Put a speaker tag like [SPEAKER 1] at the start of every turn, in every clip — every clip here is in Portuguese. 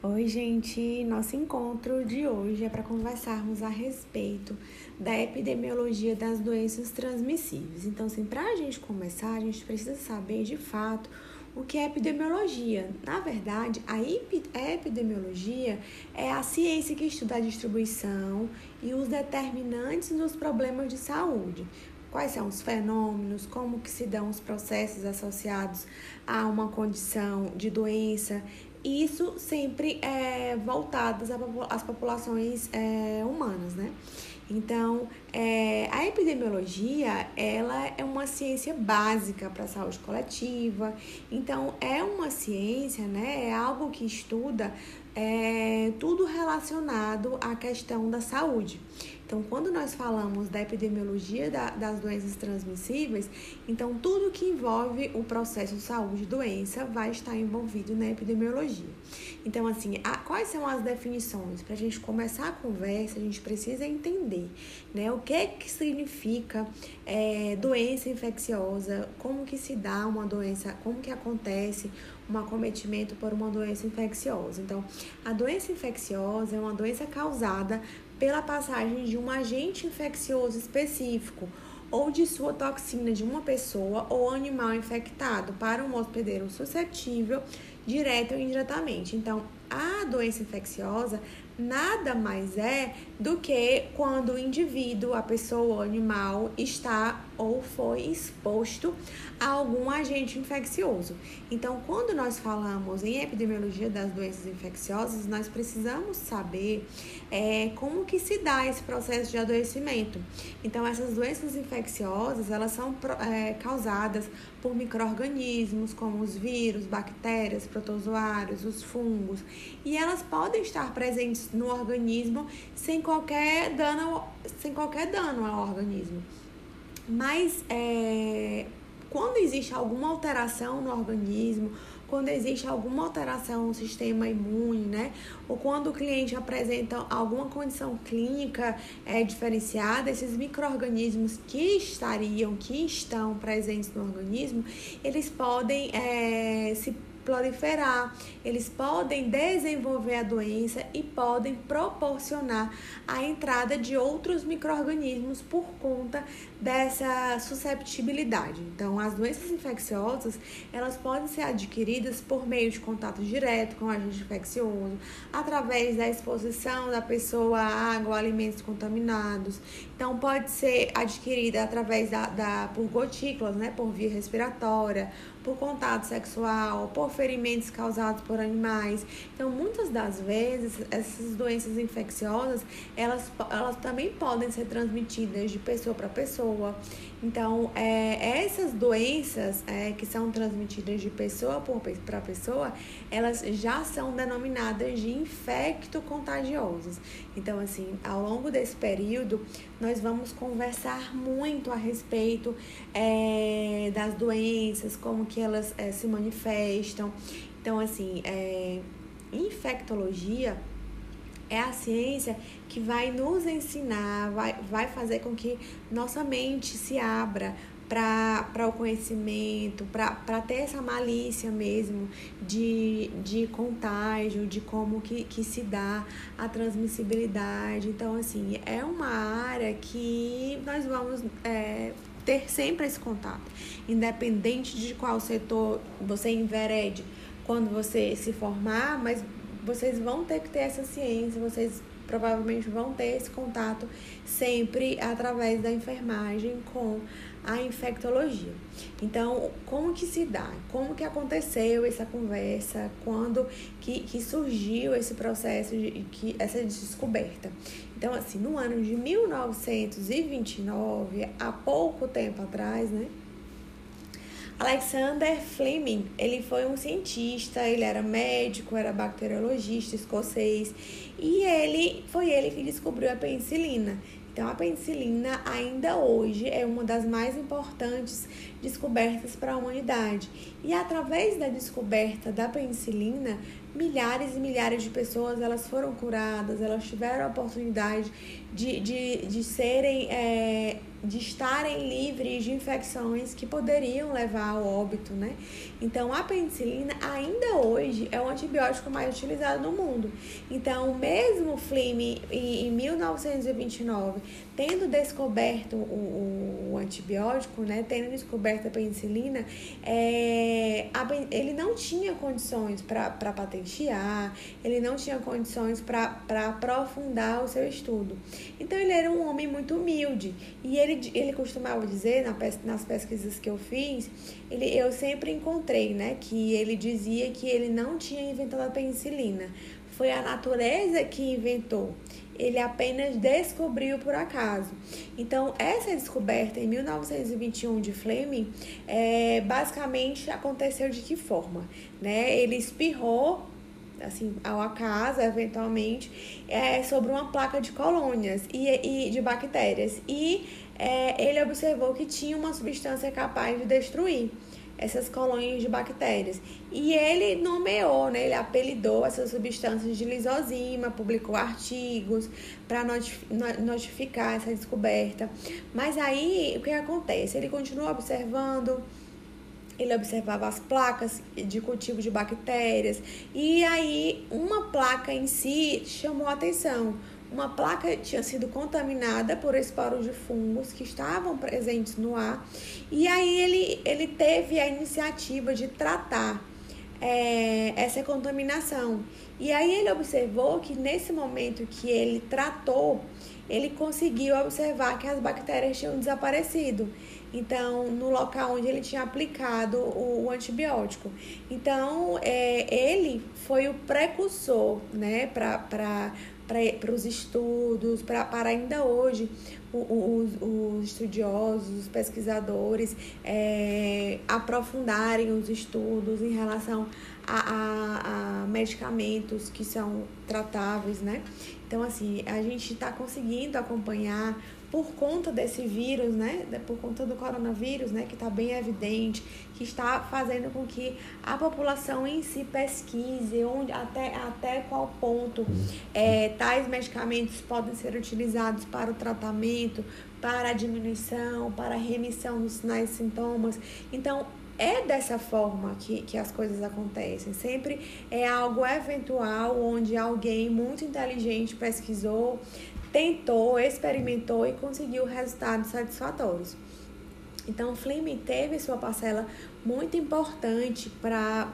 [SPEAKER 1] Oi, gente! Nosso encontro de hoje é para conversarmos a respeito da epidemiologia das doenças transmissíveis. Então, assim, para a gente começar, a gente precisa saber de fato o que é epidemiologia. Na verdade, a epidemiologia é a ciência que estuda a distribuição e os determinantes dos problemas de saúde quais são os fenômenos, como que se dão os processos associados a uma condição de doença isso sempre é voltadas às populações é, humanas, né? Então, é, a epidemiologia, ela é uma ciência básica para a saúde coletiva. Então, é uma ciência, né? É algo que estuda é, tudo relacionado à questão da saúde. Então, quando nós falamos da epidemiologia da, das doenças transmissíveis, então tudo que envolve o processo saúde-doença vai estar envolvido na epidemiologia. Então, assim, a, quais são as definições? Para a gente começar a conversa, a gente precisa entender né, o que, que significa é, doença infecciosa, como que se dá uma doença, como que acontece um acometimento por uma doença infecciosa. Então, a doença infecciosa é uma doença causada pela passagem de um agente infeccioso específico ou de sua toxina de uma pessoa ou animal infectado para um hospedeiro suscetível, direto ou indiretamente. Então, a doença infecciosa nada mais é do que quando o indivíduo, a pessoa, o animal está ou foi exposto a algum agente infeccioso. Então, quando nós falamos em epidemiologia das doenças infecciosas, nós precisamos saber é, como que se dá esse processo de adoecimento. Então, essas doenças infecciosas, elas são é, causadas por micro-organismos, como os vírus, bactérias, protozoários, os fungos, e elas podem estar presentes no organismo sem qualquer dano, sem qualquer dano ao organismo. Mas é, quando existe alguma alteração no organismo, quando existe alguma alteração no sistema imune, né? Ou quando o cliente apresenta alguma condição clínica é, diferenciada, esses micro-organismos que estariam, que estão presentes no organismo, eles podem é, se proliferar, eles podem desenvolver a doença e podem proporcionar a entrada de outros micro-organismos por conta dessa susceptibilidade. Então, as doenças infecciosas, elas podem ser adquiridas por meio de contato direto com o agente infeccioso, através da exposição da pessoa a água, alimentos contaminados. Então, pode ser adquirida através da, da por gotículas, né, por via respiratória, por contato sexual, por ferimentos causados por animais. Então, muitas das vezes, essas doenças infecciosas, elas, elas também podem ser transmitidas de pessoa para pessoa. Então, é, essas doenças é, que são transmitidas de pessoa para pessoa, elas já são denominadas de infecto-contagiosos. Então, assim, ao longo desse período, nós vamos conversar muito a respeito é, das doenças, como que elas é, se manifestam. Então, assim, é, infectologia é a ciência que vai nos ensinar, vai, vai fazer com que nossa mente se abra para o conhecimento, para ter essa malícia mesmo de, de contágio, de como que, que se dá a transmissibilidade. Então, assim, é uma área que nós vamos é, ter sempre esse contato, independente de qual setor você enverede quando você se formar, mas vocês vão ter que ter essa ciência, vocês provavelmente vão ter esse contato sempre através da enfermagem com a infectologia. Então, como que se dá? Como que aconteceu essa conversa? Quando que, que surgiu esse processo de que essa descoberta? Então, assim, no ano de 1929, há pouco tempo atrás, né? Alexander Fleming, ele foi um cientista, ele era médico, era bacteriologista escocês e ele foi ele que descobriu a penicilina. Então a penicilina ainda hoje é uma das mais importantes descobertas para a humanidade. E através da descoberta da penicilina, milhares e milhares de pessoas elas foram curadas, elas tiveram a oportunidade de, de, de serem é, de estarem livres de infecções que poderiam levar ao óbito, né? Então, a penicilina ainda hoje é o antibiótico mais utilizado no mundo. Então, mesmo Fleming em 1929 tendo descoberto o, o, antibiótico, né, tendo descoberto a penicilina, é, a, ele não tinha condições para patentear, ele não tinha condições para aprofundar o seu estudo. Então, ele era um homem muito humilde. E ele, ele costumava dizer na, nas pesquisas que eu fiz, ele, eu sempre encontrei né, que ele dizia que ele não tinha inventado a penicilina, foi a natureza que inventou ele apenas descobriu por acaso. Então, essa descoberta em 1921 de Fleming, é, basicamente aconteceu de que forma? Né? Ele espirrou assim, ao acaso, eventualmente, é, sobre uma placa de colônias e, e de bactérias. E é, ele observou que tinha uma substância capaz de destruir essas colônias de bactérias. E ele nomeou, né, ele apelidou essas substâncias de lisozima, publicou artigos para notificar essa descoberta. Mas aí, o que acontece? Ele continuou observando, ele observava as placas de cultivo de bactérias, e aí uma placa em si chamou a atenção uma placa tinha sido contaminada por esporos de fungos que estavam presentes no ar. E aí ele, ele teve a iniciativa de tratar é, essa contaminação. E aí ele observou que nesse momento que ele tratou, ele conseguiu observar que as bactérias tinham desaparecido. Então, no local onde ele tinha aplicado o, o antibiótico. Então, é, ele foi o precursor, né, para para os estudos, pra, para ainda hoje os, os estudiosos, os pesquisadores é, aprofundarem os estudos em relação a, a, a, medicamentos que são tratáveis, né? Então, assim, a gente está conseguindo acompanhar por conta desse vírus, né, por conta do coronavírus, né, que está bem evidente, que está fazendo com que a população em si pesquise onde, até, até qual ponto é, tais medicamentos podem ser utilizados para o tratamento, para a diminuição, para a remissão dos sinais e sintomas. Então, é dessa forma que, que as coisas acontecem. Sempre é algo eventual, onde alguém muito inteligente pesquisou, tentou, experimentou e conseguiu resultados satisfatórios. Então, Fleming teve sua parcela muito importante para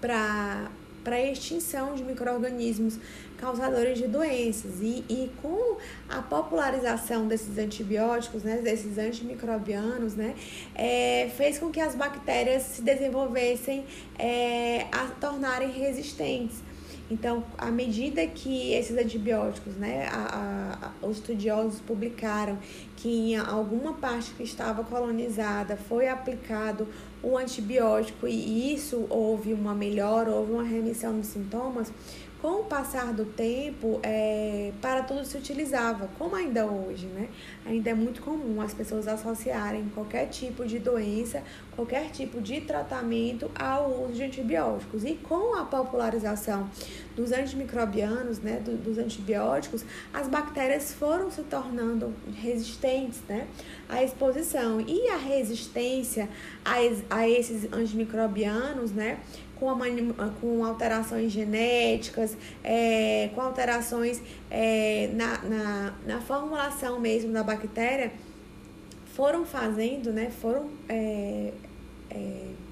[SPEAKER 1] para a extinção de micro-organismos causadores de doenças. E, e com a popularização desses antibióticos, né, desses antimicrobianos, né, é, fez com que as bactérias se desenvolvessem é, a tornarem resistentes. Então, à medida que esses antibióticos, né, a, a, os estudiosos publicaram que em alguma parte que estava colonizada foi aplicado o antibiótico e isso houve uma melhora, houve uma remissão dos sintomas, com o passar do tempo, é, para tudo se utilizava, como ainda hoje, né? Ainda é muito comum as pessoas associarem qualquer tipo de doença, qualquer tipo de tratamento ao uso de antibióticos. E com a popularização dos antimicrobianos, né, do, dos antibióticos, as bactérias foram se tornando resistentes, né, à exposição. E a resistência a, a esses antimicrobianos, né, com, a, com alterações genéticas, é, com alterações é, na, na, na, formulação mesmo da bactéria, foram fazendo, né, foram é, é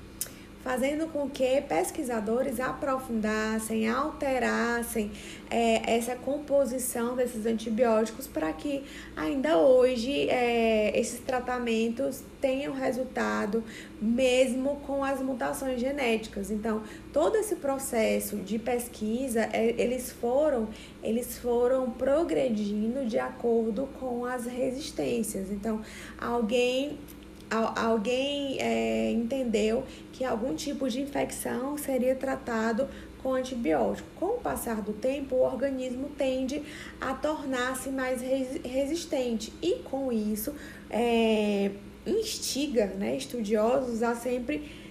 [SPEAKER 1] fazendo com que pesquisadores aprofundassem, alterassem é, essa composição desses antibióticos para que ainda hoje é, esses tratamentos tenham resultado mesmo com as mutações genéticas. Então, todo esse processo de pesquisa, é, eles foram, eles foram progredindo de acordo com as resistências. Então, alguém alguém é, entendeu que algum tipo de infecção seria tratado com antibiótico. Com o passar do tempo, o organismo tende a tornar-se mais resistente e, com isso, é, instiga né, estudiosos a sempre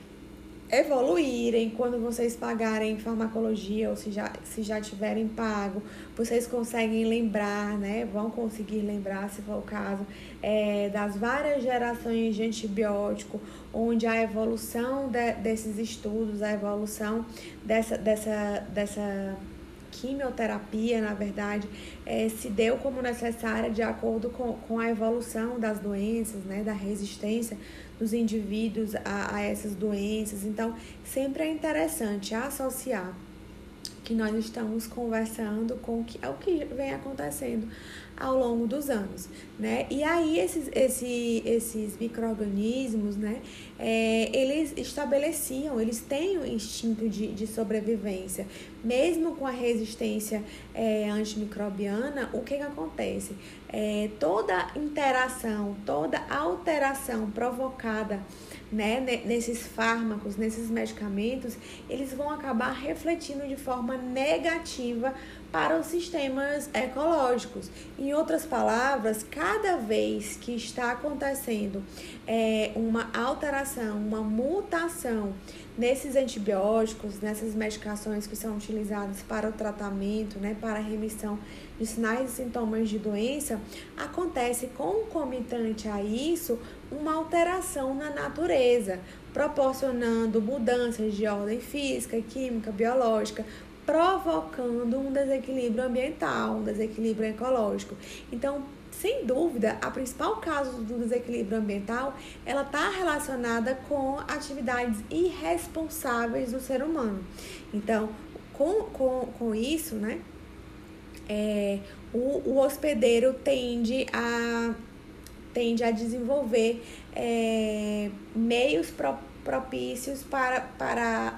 [SPEAKER 1] evoluírem, quando vocês pagarem farmacologia ou se já, se já tiverem pago, vocês conseguem lembrar, né? Vão conseguir lembrar, se for o caso, é, das várias gerações de antibiótico, onde a evolução de, desses estudos, a evolução dessa, dessa, dessa quimioterapia, na verdade, é, se deu como necessária de acordo com, com a evolução das doenças, né, da resistência dos indivíduos a, a essas doenças. Então, sempre é interessante associar que nós estamos conversando com o que, é o que vem acontecendo ao longo dos anos, né? E aí esses, esse, esses micro-organismos, né? É, eles estabeleciam, eles têm o um instinto de, de sobrevivência. Mesmo com a resistência é, antimicrobiana, o que, que acontece? É, toda interação, toda alteração provocada né, nesses fármacos, nesses medicamentos, eles vão acabar refletindo de forma negativa para os sistemas ecológicos. Em outras palavras, cada vez que está acontecendo é, uma alteração, uma mutação nesses antibióticos, nessas medicações que são utilizadas para o tratamento, né, para a remissão de sinais e sintomas de doença, acontece concomitante a isso uma alteração na natureza, proporcionando mudanças de ordem física, química, biológica, provocando um desequilíbrio ambiental, um desequilíbrio ecológico. Então, sem dúvida, a principal causa do desequilíbrio ambiental, ela está relacionada com atividades irresponsáveis do ser humano. Então, com, com, com isso, né, é, o, o hospedeiro tende a, tende a desenvolver é, meios pro, propícios para, para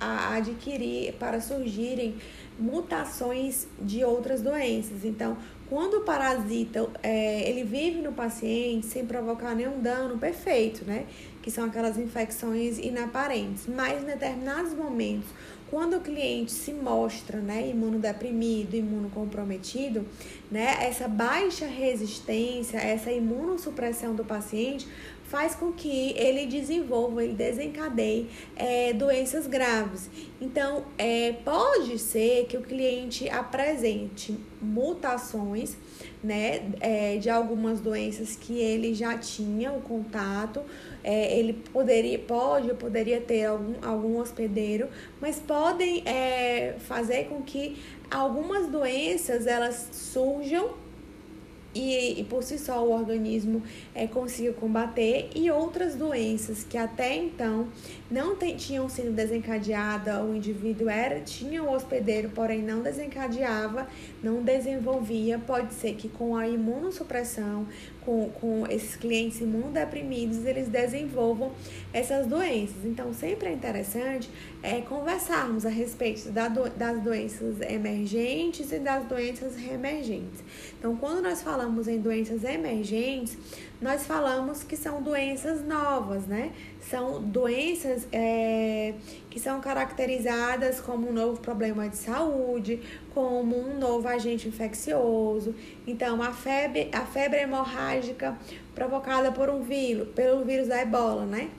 [SPEAKER 1] a adquirir, para surgirem mutações de outras doenças. Então, quando o parasita é, ele vive no paciente sem provocar nenhum dano, perfeito, né? Que são aquelas infecções inaparentes. Mas em determinados momentos, quando o cliente se mostra né, imunodeprimido, imunocomprometido, né, essa baixa resistência, essa imunossupressão do paciente faz com que ele desenvolva, ele desencadeie é, doenças graves. Então, é, pode ser que o cliente apresente mutações né, é, de algumas doenças que ele já tinha o contato, é, ele poderia, pode ou poderia ter algum, algum hospedeiro, mas podem é, fazer com que algumas doenças elas surjam e, e, por si só o organismo é, consiga combater. E outras doenças que até então não te, tinham sido desencadeadas, o indivíduo era tinha o hospedeiro, porém não desencadeava, não desenvolvia, pode ser que com a imunossupressão, com, com esses clientes imunodeprimidos, eles desenvolvam essas doenças. Então, sempre é interessante é, conversarmos a respeito da do, das doenças emergentes e das doenças reemergentes. Então, quando nós falamos em doenças emergentes, nós falamos que são doenças novas, né? São doenças é, que são caracterizadas como um novo problema de saúde, como um novo agente infeccioso. Então, a febre, a febre hemorrágica provocada por um vírus, pelo vírus da ebola, né?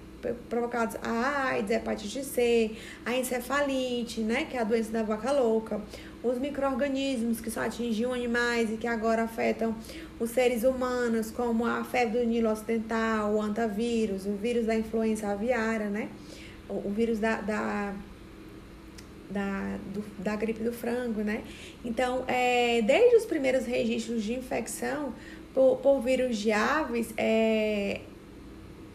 [SPEAKER 1] Provocados a AIDS, a hepatite C, a encefalite, né? Que é a doença da vaca louca. Os micro-organismos que só atingiam animais e que agora afetam os seres humanos, como a febre do Nilo Ocidental, o antavírus, o vírus da influenza aviária, né? O, o vírus da, da da, do, da gripe do frango, né? Então, é, desde os primeiros registros de infecção por, por vírus de aves, é,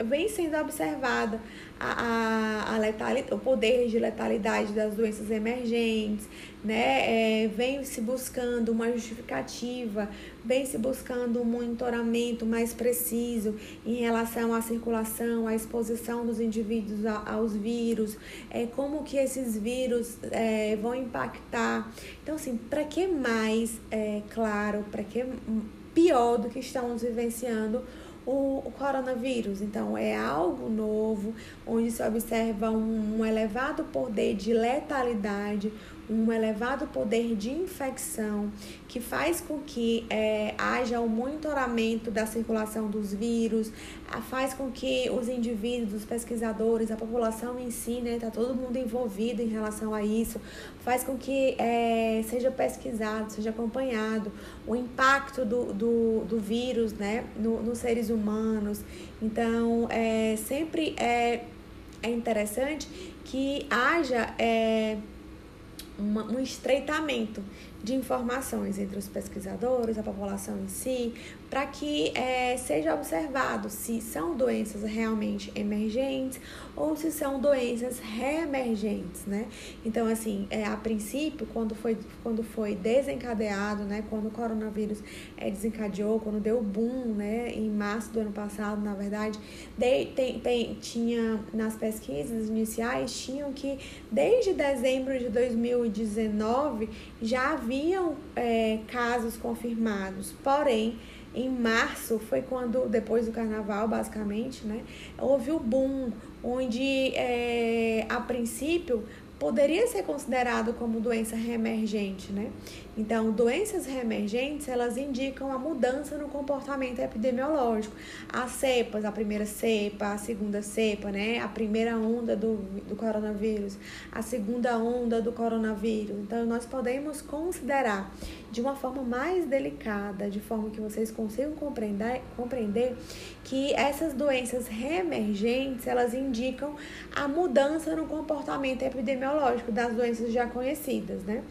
[SPEAKER 1] vem sendo observada a, a, a letalidade, o poder de letalidade das doenças emergentes, né? É, vem se buscando uma justificativa, vem se buscando um monitoramento mais preciso em relação à circulação, à exposição dos indivíduos aos vírus, é, como que esses vírus é, vão impactar. Então, assim, para que mais, é, claro, para que pior do que estamos vivenciando o, o coronavírus. Então, é algo novo, onde se observa um, um elevado poder de letalidade, um elevado poder de infecção, que faz com que é, haja um monitoramento da circulação dos vírus, faz com que os indivíduos, os pesquisadores, a população em si, né, tá todo mundo envolvido em relação a isso, faz com que é, seja pesquisado, seja acompanhado o impacto do, do, do vírus, né, no, nos seres humanos. Então, é, sempre é, é interessante que haja é, uma, um estreitamento de informações entre os pesquisadores, a população em si, para que é, seja observado se são doenças realmente emergentes ou se são doenças reemergentes, né? Então, assim, é, a princípio, quando foi, quando foi desencadeado, né, quando o coronavírus é, desencadeou, quando deu boom, né, em março do ano passado, na verdade, de, tem, tem, tinha nas pesquisas iniciais, tinham que desde dezembro de 2019 já haviam é, casos confirmados, porém, em março foi quando, depois do carnaval, basicamente, né, houve o boom, onde é, a princípio poderia ser considerado como doença reemergente, né? Então, doenças reemergentes, elas indicam a mudança no comportamento epidemiológico. As cepas, a primeira cepa, a segunda cepa, né? A primeira onda do, do coronavírus, a segunda onda do coronavírus. Então, nós podemos considerar de uma forma mais delicada, de forma que vocês consigam compreender, compreender que essas doenças reemergentes, elas indicam a mudança no comportamento epidemiológico das doenças já conhecidas, né?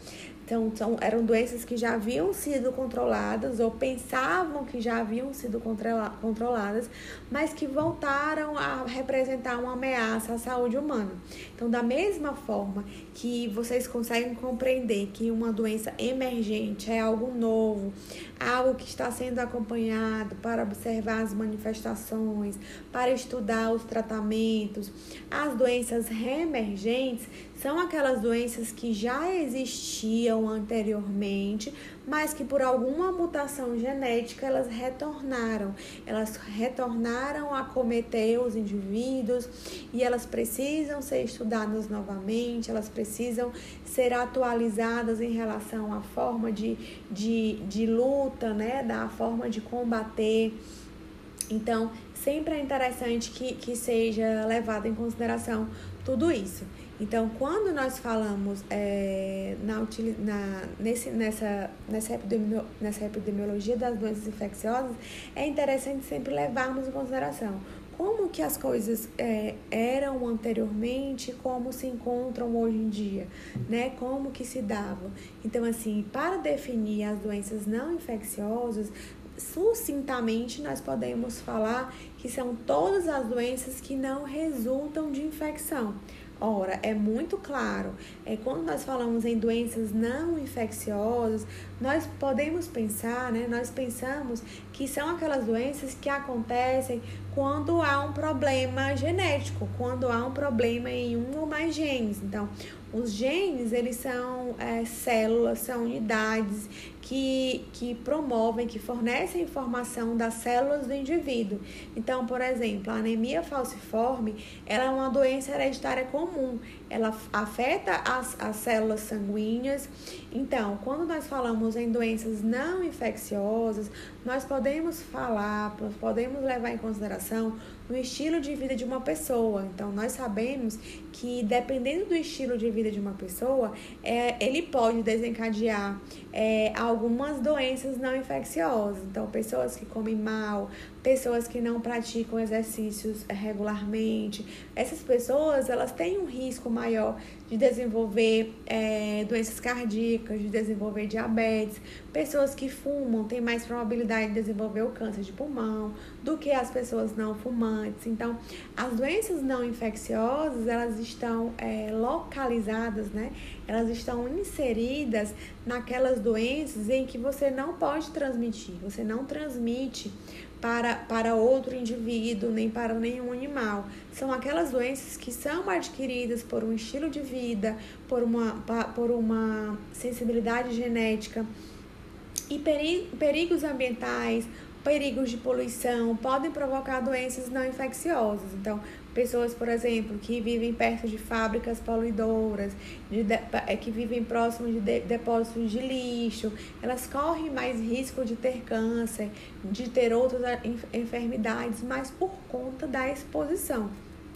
[SPEAKER 1] Então, são, eram doenças que já haviam sido controladas ou pensavam que já haviam sido controla, controladas, mas que voltaram a representar uma ameaça à saúde humana. Então, da mesma forma que vocês conseguem compreender que uma doença emergente é algo novo, algo que está sendo acompanhado para observar as manifestações, para estudar os tratamentos, as doenças reemergentes são aquelas doenças que já existiam anteriormente, mas que por alguma mutação genética elas retornaram. Elas retornaram a cometer os indivíduos e elas precisam ser estudadas novamente, elas precisam ser atualizadas em relação à forma de, de, de luta, né? da forma de combater. Então, sempre é interessante que, que seja levado em consideração tudo isso. Então, quando nós falamos é, na, na, nesse, nessa, nessa, nessa epidemiologia das doenças infecciosas, é interessante sempre levarmos em consideração como que as coisas é, eram anteriormente, como se encontram hoje em dia, né? Como que se dava. Então, assim, para definir as doenças não infecciosas, sucintamente nós podemos falar que são todas as doenças que não resultam de infecção. Ora, é muito claro, é quando nós falamos em doenças não infecciosas, nós podemos pensar, né? Nós pensamos que são aquelas doenças que acontecem quando há um problema genético, quando há um problema em um ou mais genes. Então, os genes, eles são é, células, são unidades que, que promovem, que fornecem informação das células do indivíduo. Então, por exemplo, a anemia falciforme, ela é uma doença hereditária comum. Ela afeta as, as células sanguíneas. Então, quando nós falamos em doenças não infecciosas, nós podemos falar, podemos levar em consideração no estilo de vida de uma pessoa. Então, nós sabemos que dependendo do estilo de vida de uma pessoa, é, ele pode desencadear é, algumas doenças não infecciosas. Então, pessoas que comem mal, pessoas que não praticam exercícios regularmente, essas pessoas elas têm um risco maior de desenvolver é, doenças cardíacas, de desenvolver diabetes. Pessoas que fumam têm mais probabilidade de desenvolver o câncer de pulmão do que as pessoas não fumantes. Então, as doenças não infecciosas elas estão é, localizadas, né? Elas estão inseridas naquelas doenças em que você não pode transmitir. Você não transmite para, para outro indivíduo, nem para nenhum animal. São aquelas doenças que são adquiridas por um estilo de vida, por uma, por uma sensibilidade genética e perigos ambientais, perigos de poluição podem provocar doenças não infecciosas. Então, pessoas, por exemplo, que vivem perto de fábricas poluidoras, de, de, é, que vivem próximo de, de depósitos de lixo, elas correm mais risco de ter câncer, de ter outras enfermidades, mas por conta da exposição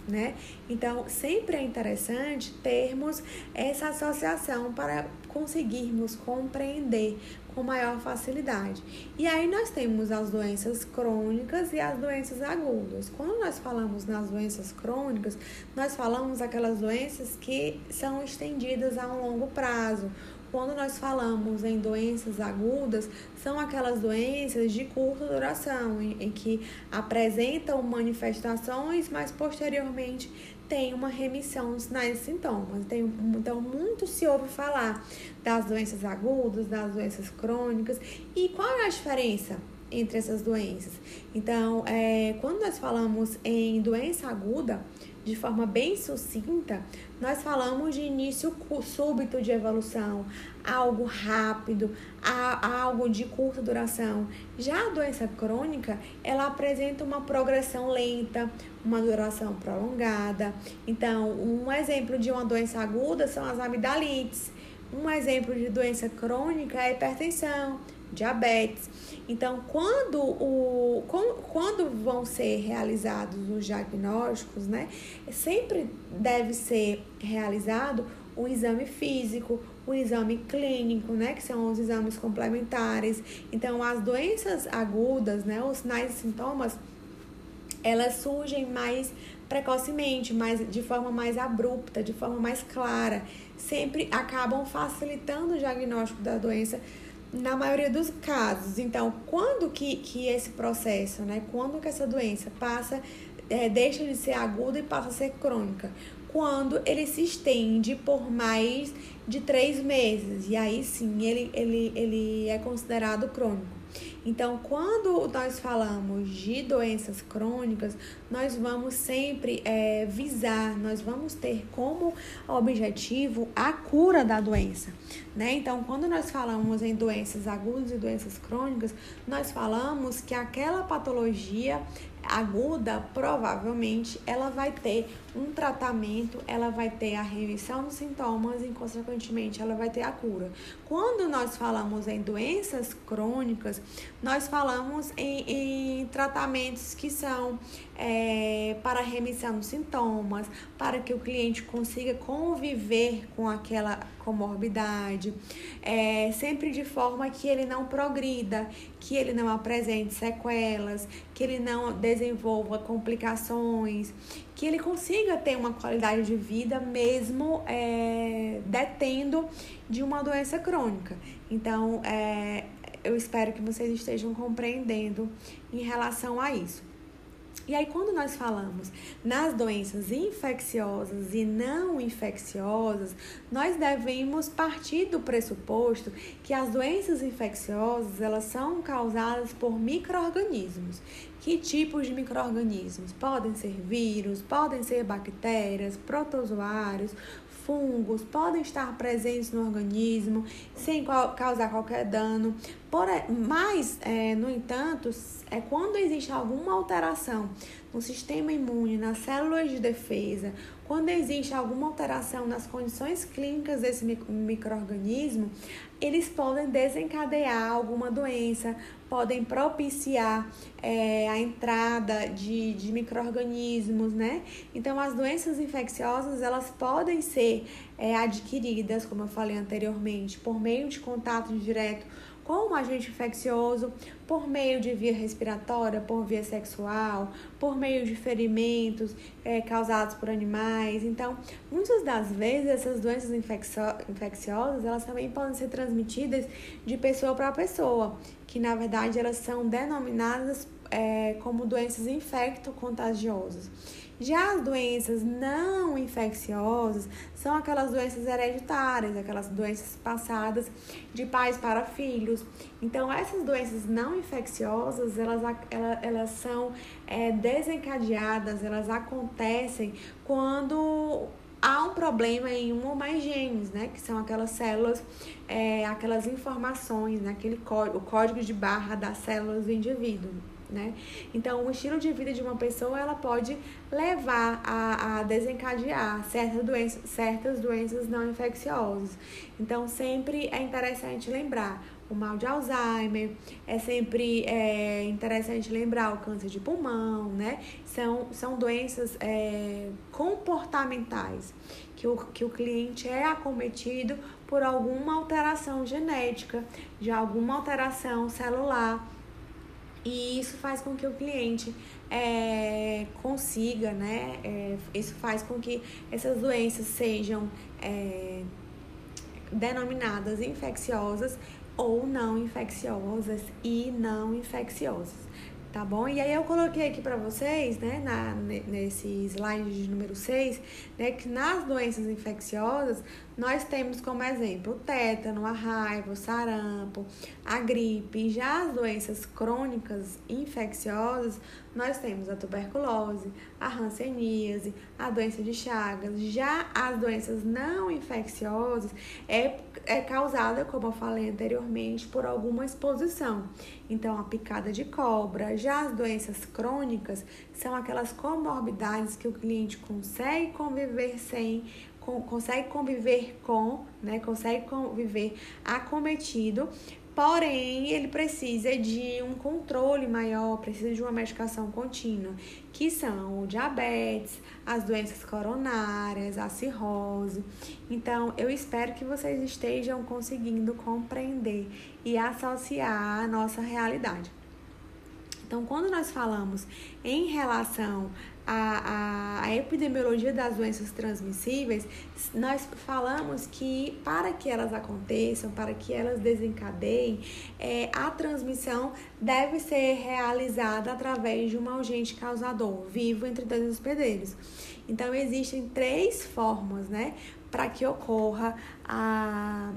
[SPEAKER 1] né? Então, sempre é interessante termos essa associação para conseguirmos compreender com maior facilidade. E aí nós temos as doenças crônicas e as doenças agudas. Quando nós falamos nas doenças crônicas, nós falamos aquelas doenças que são estendidas a um longo prazo, quando nós falamos em doenças agudas, são aquelas doenças de curta duração, em, em que apresentam manifestações, mas posteriormente tem uma remissão dos sinais e sintomas. Tem, então, muito se ouve falar das doenças agudas, das doenças crônicas. E qual é a diferença? entre essas doenças. Então, é, quando nós falamos em doença aguda, de forma bem sucinta, nós falamos de início súbito de evolução, algo rápido, algo de curta duração. Já a doença crônica, ela apresenta uma progressão lenta, uma duração prolongada. Então, um exemplo de uma doença aguda são as amidalites. Um exemplo de doença crônica é a hipertensão, diabetes. Então, quando, o, quando vão ser realizados os diagnósticos, né, sempre deve ser realizado o exame físico, o exame clínico, né, que são os exames complementares. Então, as doenças agudas, né, os sinais e sintomas, elas surgem mais precocemente, mais, de forma mais abrupta, de forma mais clara, sempre acabam facilitando o diagnóstico da doença na maioria dos casos. Então, quando que, que esse processo, né? Quando que essa doença passa, é, deixa de ser aguda e passa a ser crônica? Quando ele se estende por mais de três meses. E aí sim ele, ele, ele é considerado crônico. Então, quando nós falamos de doenças crônicas, nós vamos sempre é, visar, nós vamos ter como objetivo a cura da doença. Né? Então, quando nós falamos em doenças agudas e doenças crônicas, nós falamos que aquela patologia aguda, provavelmente ela vai ter um tratamento, ela vai ter a remissão dos sintomas e, consequentemente, ela vai ter a cura. Quando nós falamos em doenças crônicas, nós falamos em, em tratamentos que são é, para remissão dos sintomas, para que o cliente consiga conviver com aquela comorbidade, é, sempre de forma que ele não progrida, que ele não apresente sequelas, que ele não desenvolva complicações, que ele consiga ter uma qualidade de vida mesmo é, detendo de uma doença crônica. Então, é, eu espero que vocês estejam compreendendo em relação a isso. E aí, quando nós falamos nas doenças infecciosas e não infecciosas, nós devemos partir do pressuposto que as doenças infecciosas elas são causadas por microorganismos. Que tipos de microorganismos? Podem ser vírus, podem ser bactérias, protozoários, fungos podem estar presentes no organismo sem causar qualquer dano. Por, mas, é, no entanto, é quando existe alguma alteração no sistema imune, nas células de defesa, quando existe alguma alteração nas condições clínicas desse microorganismo, eles podem desencadear alguma doença, podem propiciar é, a entrada de, de micro-organismos, né? Então, as doenças infecciosas, elas podem ser é, adquiridas, como eu falei anteriormente, por meio de contato direto com um agente infeccioso por meio de via respiratória, por via sexual, por meio de ferimentos é, causados por animais. Então, muitas das vezes essas doenças infecciosas elas também podem ser transmitidas de pessoa para pessoa, que na verdade elas são denominadas é, como doenças infecto-contagiosas. Já as doenças não infecciosas são aquelas doenças hereditárias, aquelas doenças passadas de pais para filhos. Então, essas doenças não infecciosas, elas, elas, elas são é, desencadeadas, elas acontecem quando há um problema em um ou mais genes, né? Que são aquelas células, é, aquelas informações, né? Aquele o código de barra das células do indivíduo. Né? Então, o estilo de vida de uma pessoa ela pode levar a, a desencadear certas doenças, certas doenças não infecciosas. Então, sempre é interessante lembrar o mal de Alzheimer, é sempre é, interessante lembrar o câncer de pulmão, né? São, são doenças é, comportamentais que o, que o cliente é acometido por alguma alteração genética, de alguma alteração celular. E isso faz com que o cliente é, consiga, né? É, isso faz com que essas doenças sejam é, denominadas infecciosas ou não infecciosas e não infecciosas, tá bom? E aí eu coloquei aqui para vocês, né, na, nesse slide de número 6, né, que nas doenças infecciosas nós temos como exemplo o tétano, a raiva, o sarampo, a gripe. Já as doenças crônicas infecciosas, nós temos a tuberculose, a hanseníase, a doença de Chagas. Já as doenças não infecciosas é, é causada, como eu falei anteriormente, por alguma exposição. Então, a picada de cobra. Já as doenças crônicas são aquelas comorbidades que o cliente consegue conviver sem consegue conviver com, né, consegue conviver acometido, porém ele precisa de um controle maior, precisa de uma medicação contínua, que são o diabetes, as doenças coronárias, a cirrose. Então, eu espero que vocês estejam conseguindo compreender e associar a nossa realidade. Então, quando nós falamos em relação à, à, epidemiologia das doenças transmissíveis, nós falamos que para que elas aconteçam, para que elas desencadeiem, é, a transmissão deve ser realizada através de um agente causador vivo entre dois hospedeiros. Então, existem três formas, né, para que ocorra a,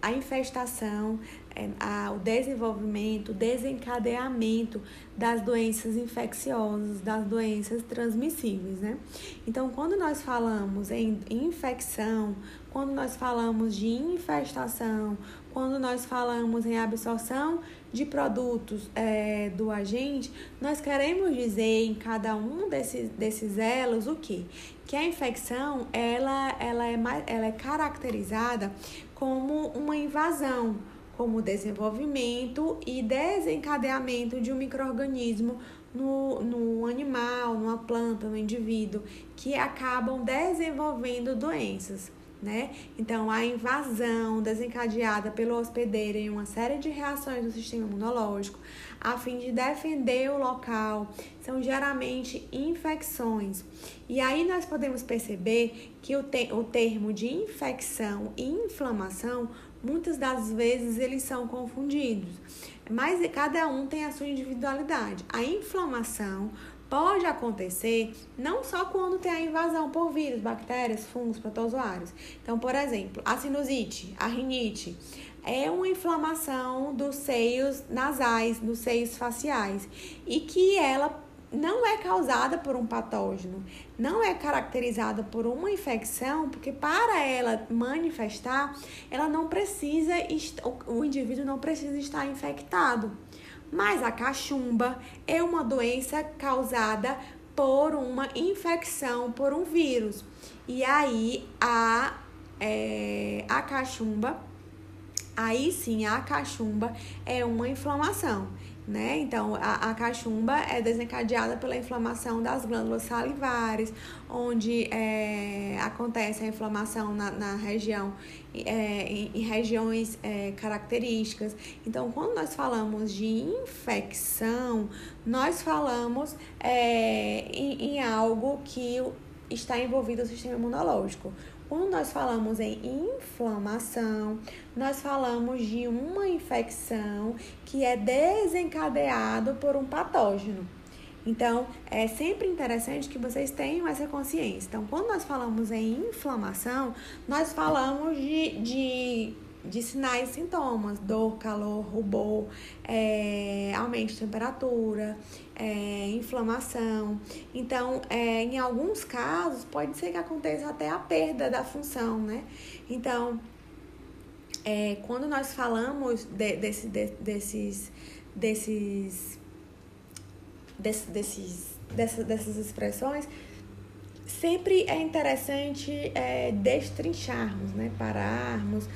[SPEAKER 1] a infestação é, a, o desenvolvimento, desencadeamento das doenças infecciosas, das doenças transmissíveis, né? Então, quando nós falamos em infecção, quando nós falamos de infestação, quando nós falamos em absorção de produtos é, do agente, nós queremos dizer em cada um desses, desses elos o que? Que a infecção ela, ela, é, ela é caracterizada como uma invasão como desenvolvimento e desencadeamento de um microorganismo no, no animal, numa planta, no indivíduo, que acabam desenvolvendo doenças. Né? Então, a invasão desencadeada pelo hospedeiro em uma série de reações do sistema imunológico, a fim de defender o local, são geralmente infecções. E aí nós podemos perceber que o, te o termo de infecção e inflamação muitas das vezes eles são confundidos, mas cada um tem a sua individualidade. A inflamação pode acontecer não só quando tem a invasão por vírus, bactérias, fungos, protozoários. Então, por exemplo, a sinusite, a rinite, é uma inflamação dos seios nasais, dos seios faciais, e que ela não é causada por um patógeno, não é caracterizada por uma infecção, porque para ela manifestar, ela não precisa, o indivíduo não precisa estar infectado. Mas a cachumba é uma doença causada por uma infecção por um vírus. E aí a, é, a cachumba, aí sim a cachumba é uma inflamação né? Então, a, a cachumba é desencadeada pela inflamação das glândulas salivares, onde é, acontece a inflamação na, na região, é, em, em, regiões é, características. Então, quando nós falamos de infecção, nós falamos é, em, em algo que está envolvido o sistema imunológico. Quando nós falamos em inflamação, nós falamos de uma infecção que é desencadeado por um patógeno. Então, é sempre interessante que vocês tenham essa consciência. Então, quando nós falamos em inflamação, nós falamos de, de de sinais e sintomas, dor, calor, rubor, é, aumento de temperatura, é, inflamação. Então, é, em alguns casos, pode ser que aconteça até a perda da função, né? Então, é, quando nós falamos de, desse, de, desses, desses, desses, desses, dessas, dessas expressões, sempre é interessante é, destrincharmos, né? pararmos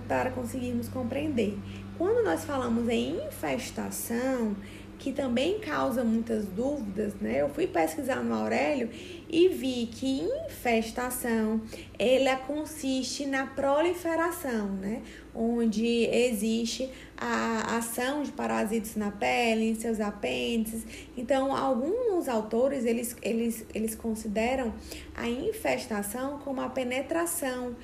[SPEAKER 1] para conseguirmos compreender. Quando nós falamos em infestação, que também causa muitas dúvidas, né? Eu fui pesquisar no Aurélio e vi que infestação ela consiste na proliferação, né? Onde existe a ação de parasitas na pele, em seus apêndices. Então, alguns autores eles, eles, eles consideram a infestação como a penetração,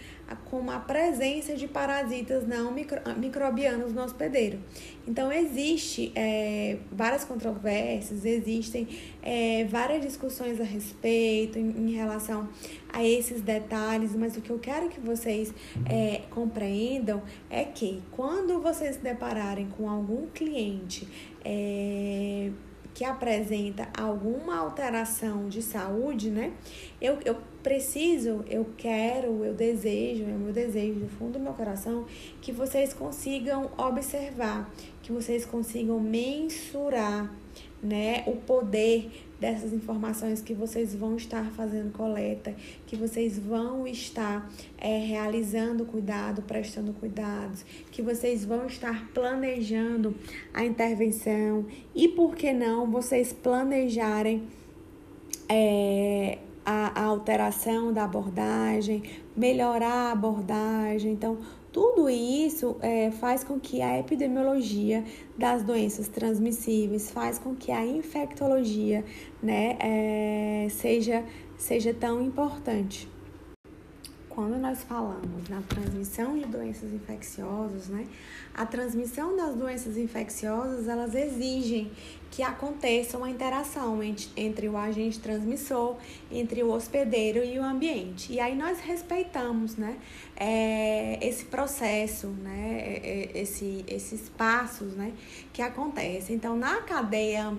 [SPEAKER 1] como a presença de parasitas não micro, microbianos no hospedeiro. Então, existe é, várias controvérsias, existem é, várias discussões a respeito em, em, relação a esses detalhes, mas o que eu quero que vocês é, compreendam é que quando vocês se depararem com algum cliente é, que apresenta alguma alteração de saúde, né? Eu, eu preciso, eu quero, eu desejo, é meu desejo do fundo do meu coração que vocês consigam observar, que vocês consigam mensurar, né, o poder dessas informações que vocês vão estar fazendo coleta, que vocês vão estar é, realizando cuidado, prestando cuidados, que vocês vão estar planejando a intervenção e, por que não, vocês planejarem é, a, a alteração da abordagem, melhorar a abordagem. Então, tudo isso é, faz com que a epidemiologia das doenças transmissíveis, faz com que a infectologia né, é, seja, seja tão importante. Quando nós falamos na transmissão de doenças infecciosas, né, a transmissão das doenças infecciosas, elas exigem que aconteça uma interação entre, entre o agente transmissor, entre o hospedeiro e o ambiente. E aí nós respeitamos né, é, esse processo, né, é, é, esse, esses passos né, que acontecem. Então, na cadeia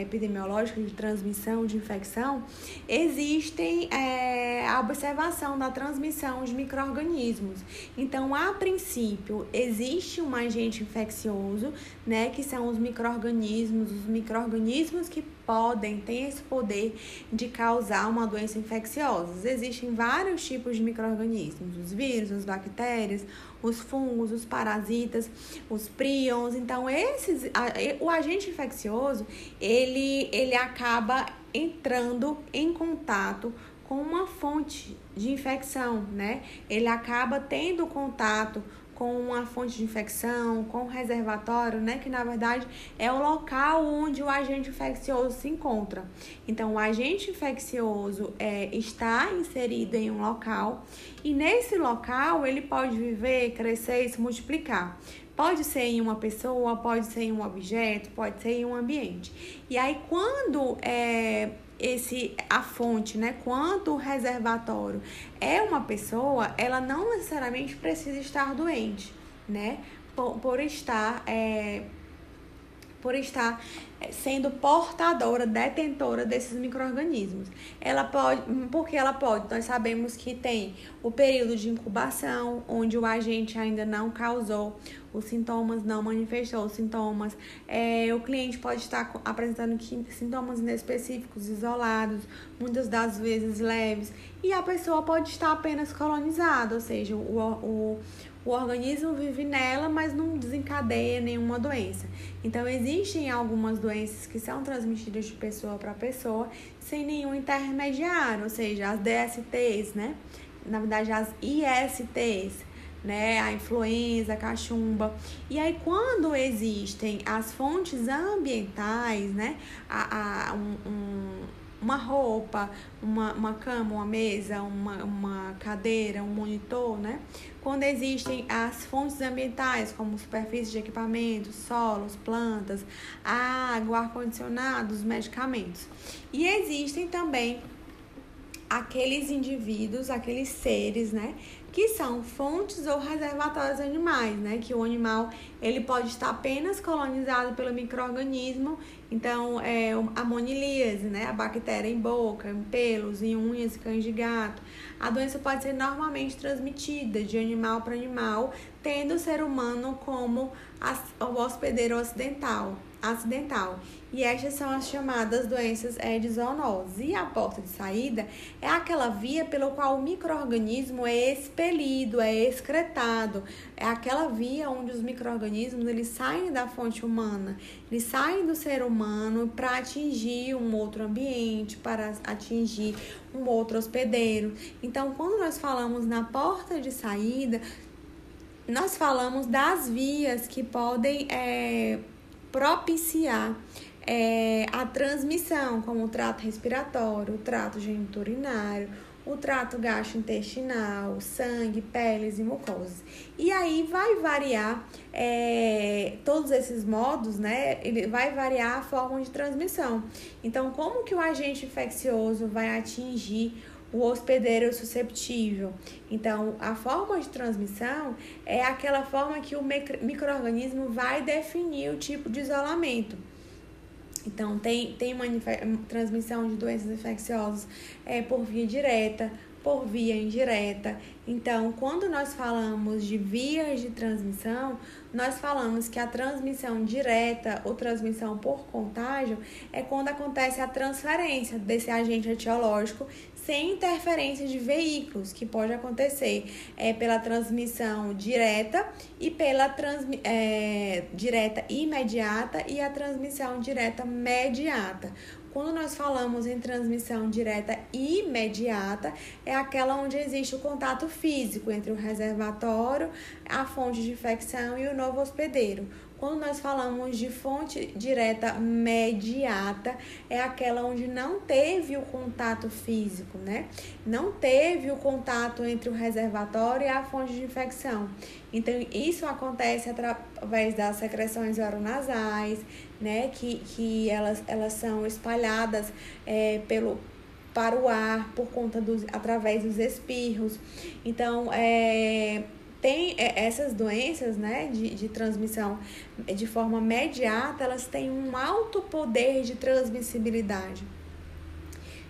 [SPEAKER 1] epidemiológica de transmissão de infecção, existem é, a observação da transmissão de micro-organismos. Então, a princípio, existe um agente infeccioso, né, que são os micro-organismos, os micro-organismos que podem, têm esse poder de causar uma doença infecciosa. Existem vários tipos de micro-organismos, os vírus, as bactérias, os fungos, os parasitas, os prions. Então, esses, o agente infeccioso, ele, ele acaba entrando em contato com uma fonte de infecção, né? Ele acaba tendo contato com uma fonte de infecção, com um reservatório, né, que na verdade é o local onde o agente infeccioso se encontra. Então, o agente infeccioso é, está inserido em um local e nesse local ele pode viver, crescer e se multiplicar. Pode ser em uma pessoa, pode ser em um objeto, pode ser em um ambiente. E aí, quando é, esse a fonte, né, quanto o reservatório é uma pessoa, ela não necessariamente precisa estar doente, né, por, por estar é, por estar é, sendo portadora, detentora desses micro-organismos. Ela pode, porque ela pode, nós sabemos que tem o período de incubação, onde o agente ainda não causou os sintomas, não manifestou os sintomas. É, o cliente pode estar apresentando sintomas inespecíficos, isolados, muitas das vezes leves, e a pessoa pode estar apenas colonizada, ou seja, o, o o organismo vive nela, mas não desencadeia nenhuma doença. Então, existem algumas doenças que são transmitidas de pessoa para pessoa sem nenhum intermediário, ou seja, as DSTs, né? Na verdade, as ISTs, né? A influenza, a cachumba. E aí, quando existem as fontes ambientais, né? A, a um, um uma roupa, uma, uma cama, uma mesa, uma, uma cadeira, um monitor, né? Quando existem as fontes ambientais, como superfície de equipamentos, solos, plantas, água, ar-condicionado, os medicamentos. E existem também aqueles indivíduos, aqueles seres, né? Que são fontes ou reservatórios animais, né? Que o animal ele pode estar apenas colonizado pelo microorganismo, então é a monilíase, né? A bactéria em boca, em pelos, em unhas, cães de gato. A doença pode ser normalmente transmitida de animal para animal, tendo o ser humano como o hospedeiro ocidental acidental. E estas são as chamadas doenças Aedes zoonoses. E a porta de saída é aquela via pelo qual o microorganismo é expelido, é excretado. É aquela via onde os microorganismos eles saem da fonte humana, eles saem do ser humano para atingir um outro ambiente, para atingir um outro hospedeiro. Então, quando nós falamos na porta de saída, nós falamos das vias que podem é, propiciar é, a transmissão, como o trato respiratório, o trato geniturinário, o trato gastrointestinal, sangue, peles e mucosas. E aí vai variar é, todos esses modos, né? Ele vai variar a forma de transmissão. Então, como que o agente infeccioso vai atingir o hospedeiro susceptível. Então, a forma de transmissão é aquela forma que o microorganismo vai definir o tipo de isolamento. Então, tem, tem transmissão de doenças infecciosas é, por via direta, por via indireta. Então, quando nós falamos de vias de transmissão, nós falamos que a transmissão direta ou transmissão por contágio é quando acontece a transferência desse agente etiológico sem interferência de veículos, que pode acontecer é, pela transmissão direta e pela transmi é, direta imediata e a transmissão direta mediata. Quando nós falamos em transmissão direta imediata, é aquela onde existe o contato físico entre o reservatório, a fonte de infecção e o novo hospedeiro. Quando nós falamos de fonte direta mediata, é aquela onde não teve o contato físico, né? Não teve o contato entre o reservatório e a fonte de infecção. Então, isso acontece através das secreções oronasais, né? Que, que elas, elas são espalhadas é, pelo, para o ar por conta dos através dos espirros. Então, é, tem é, essas doenças né, de, de transmissão de forma imediata, elas têm um alto poder de transmissibilidade.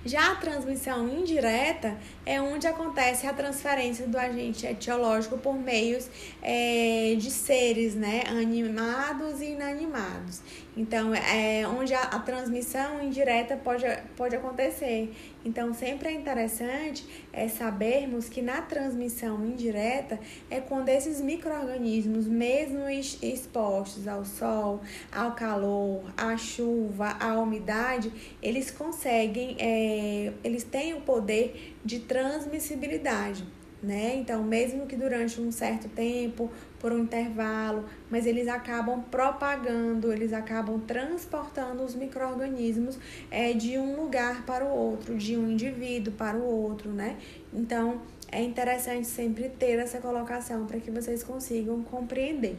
[SPEAKER 1] Já a transmissão indireta é onde acontece a transferência do agente etiológico por meios é, de seres, né, animados e inanimados. Então, é onde a, a, transmissão indireta pode, pode acontecer. Então, sempre é interessante é, sabermos que na transmissão indireta é quando esses micro-organismos, mesmo expostos ao sol, ao calor, à chuva, à umidade, eles conseguem, é, eles têm o poder de transmissibilidade né? Então, mesmo que durante um certo tempo, por um intervalo, mas eles acabam propagando, eles acabam transportando os micro-organismos é, de um lugar para o outro, de um indivíduo para o outro, né? Então, é interessante sempre ter essa colocação para que vocês consigam compreender.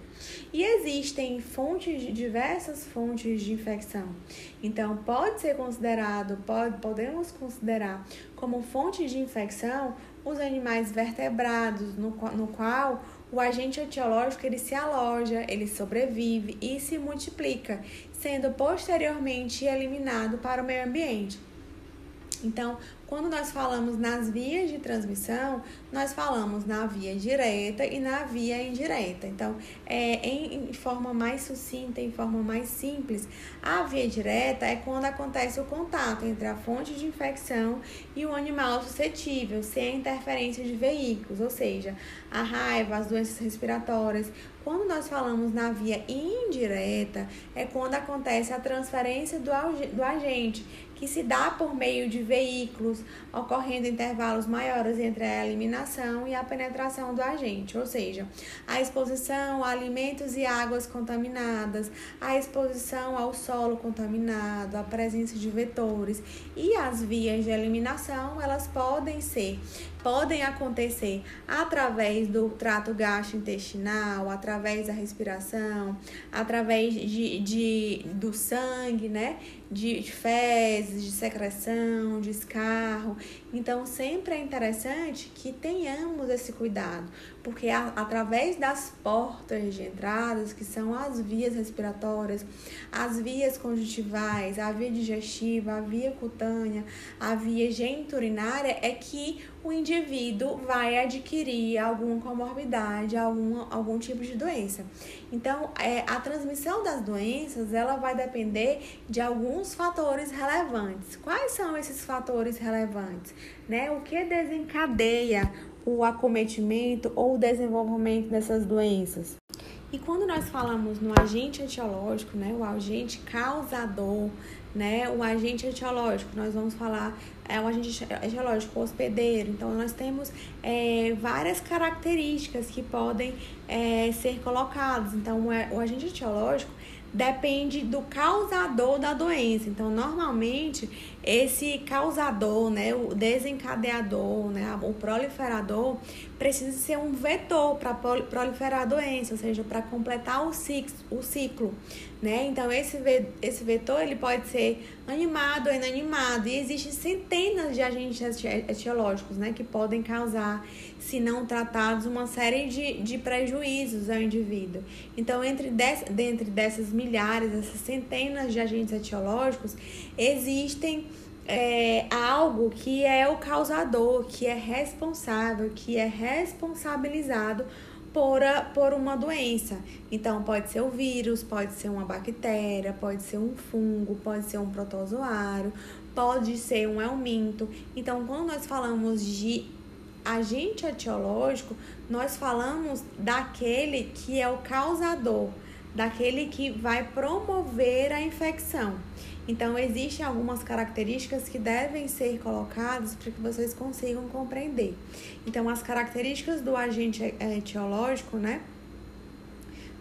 [SPEAKER 1] E existem fontes, diversas fontes de infecção. Então, pode ser considerado, pode, podemos considerar como fonte de infecção os animais vertebrados, no, no qual o agente etiológico ele se aloja, ele sobrevive e se multiplica, sendo posteriormente eliminado para o meio ambiente. Então, quando nós falamos nas vias de transmissão, nós falamos na via direta e na via indireta. Então, é, em, em forma mais sucinta, em forma mais simples, a via direta é quando acontece o contato entre a fonte de infecção e o animal suscetível, sem interferência de veículos, ou seja, a raiva, as doenças respiratórias. Quando nós falamos na via indireta, é quando acontece a transferência do, do agente que se dá por meio de veículos, ocorrendo intervalos maiores entre a eliminação e a penetração do agente, ou seja, a exposição a alimentos e águas contaminadas, a exposição ao solo contaminado, a presença de vetores e as vias de eliminação, elas podem ser podem acontecer através do trato gastrointestinal, através da respiração, através de, de, do sangue, né? De, de fezes, de secreção, de escarro. Então, sempre é interessante que tenhamos esse cuidado, porque a, através das portas de entradas, que são as vias respiratórias, as vias conjuntivais, a via digestiva, a via cutânea, a via geniturinária, é que o indivíduo vai adquirir alguma comorbidade, algum, algum tipo de doença. Então, é, a transmissão das doenças, ela vai depender de alguns fatores relevantes. Quais são esses fatores relevantes? Né? O que desencadeia o acometimento ou o desenvolvimento dessas doenças? E quando nós falamos no agente etiológico, né, o agente causador, né, o agente etiológico, nós vamos falar é o agente etiológico hospedeiro. Então, nós temos é, várias características que podem é, ser colocadas. Então, o agente etiológico depende do causador da doença. Então, normalmente, esse causador, né, o desencadeador, né, o proliferador, precisa ser um vetor para proliferar a doença, ou seja, para completar o ciclo, o ciclo, né? Então, esse, esse vetor, ele pode ser animado ou inanimado, e existem centenas de agentes etiológicos, né, que podem causar, se não tratados, uma série de, de prejuízos ao indivíduo. Então, entre des, dentre dessas milhares, essas centenas de agentes etiológicos, existem é, algo que é o causador, que é responsável, que é responsabilizado por, a, por uma doença. Então, pode ser o vírus, pode ser uma bactéria, pode ser um fungo, pode ser um protozoário, pode ser um helminto. Então, quando nós falamos de agente etiológico, nós falamos daquele que é o causador, daquele que vai promover a infecção. Então, existem algumas características que devem ser colocadas para que vocês consigam compreender. Então, as características do agente etiológico, né?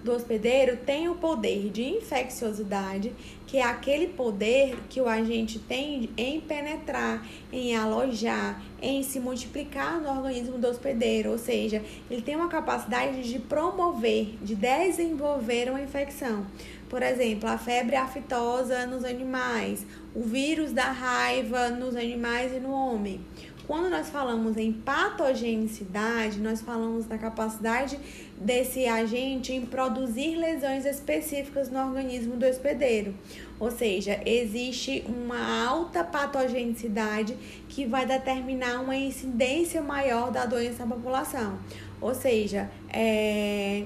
[SPEAKER 1] do hospedeiro tem o poder de infecciosidade, que é aquele poder que o agente tem em penetrar, em alojar, em se multiplicar no organismo do hospedeiro, ou seja, ele tem uma capacidade de promover, de desenvolver uma infecção. Por exemplo, a febre aftosa nos animais, o vírus da raiva nos animais e no homem. Quando nós falamos em patogenicidade, nós falamos da capacidade desse agente em produzir lesões específicas no organismo do hospedeiro. Ou seja, existe uma alta patogenicidade que vai determinar uma incidência maior da doença na população. Ou seja, é,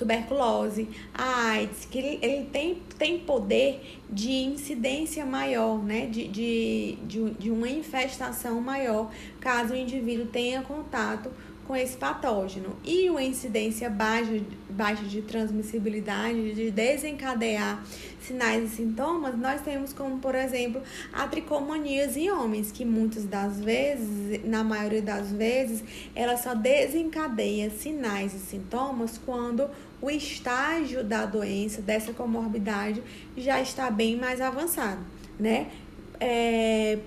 [SPEAKER 1] tuberculose, a AIDS, que ele, ele, tem, tem poder de incidência maior, né? De, de, de, de uma infestação maior, caso o indivíduo tenha contato com esse patógeno. E uma incidência baixa, baixa de transmissibilidade, de desencadear sinais e sintomas, nós temos como, por exemplo, a tricomanias em homens, que muitas das vezes, na maioria das vezes, ela só desencadeia sinais e sintomas quando o estágio da doença, dessa comorbidade, já está bem mais avançado, né? É,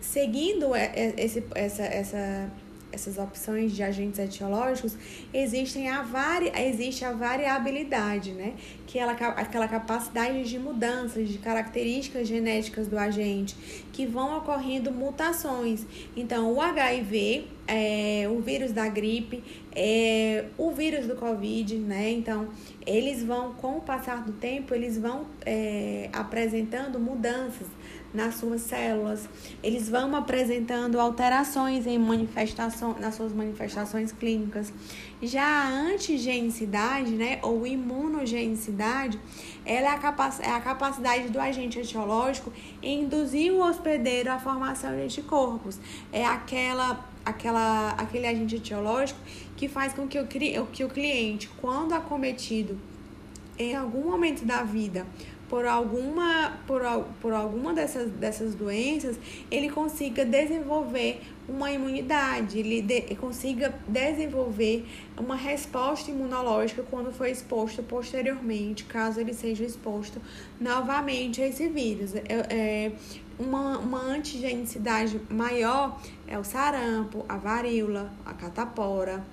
[SPEAKER 1] seguindo esse, essa, essa essas opções de agentes etiológicos, existem a vari, existe a variabilidade, né? Que é aquela capacidade de mudanças, de características genéticas do agente, que vão ocorrendo mutações. Então, o HIV, é, o vírus da gripe, é, o vírus do Covid, né? Então, eles vão, com o passar do tempo, eles vão é, apresentando mudanças nas suas células, eles vão apresentando alterações em manifestação, nas suas manifestações clínicas. Já a antigenicidade, né, ou imunogenicidade, ela é a, capac é a capacidade do agente etiológico em induzir o hospedeiro à formação de anticorpos. É aquela, aquela, aquele agente etiológico que faz com que o, que o cliente, quando acometido em algum momento da vida por alguma, por, por alguma dessas, dessas doenças, ele consiga desenvolver uma imunidade, ele de, consiga desenvolver uma resposta imunológica quando for exposto posteriormente, caso ele seja exposto novamente a esse vírus. É, é uma, uma antigenicidade maior é o sarampo, a varíola, a catapora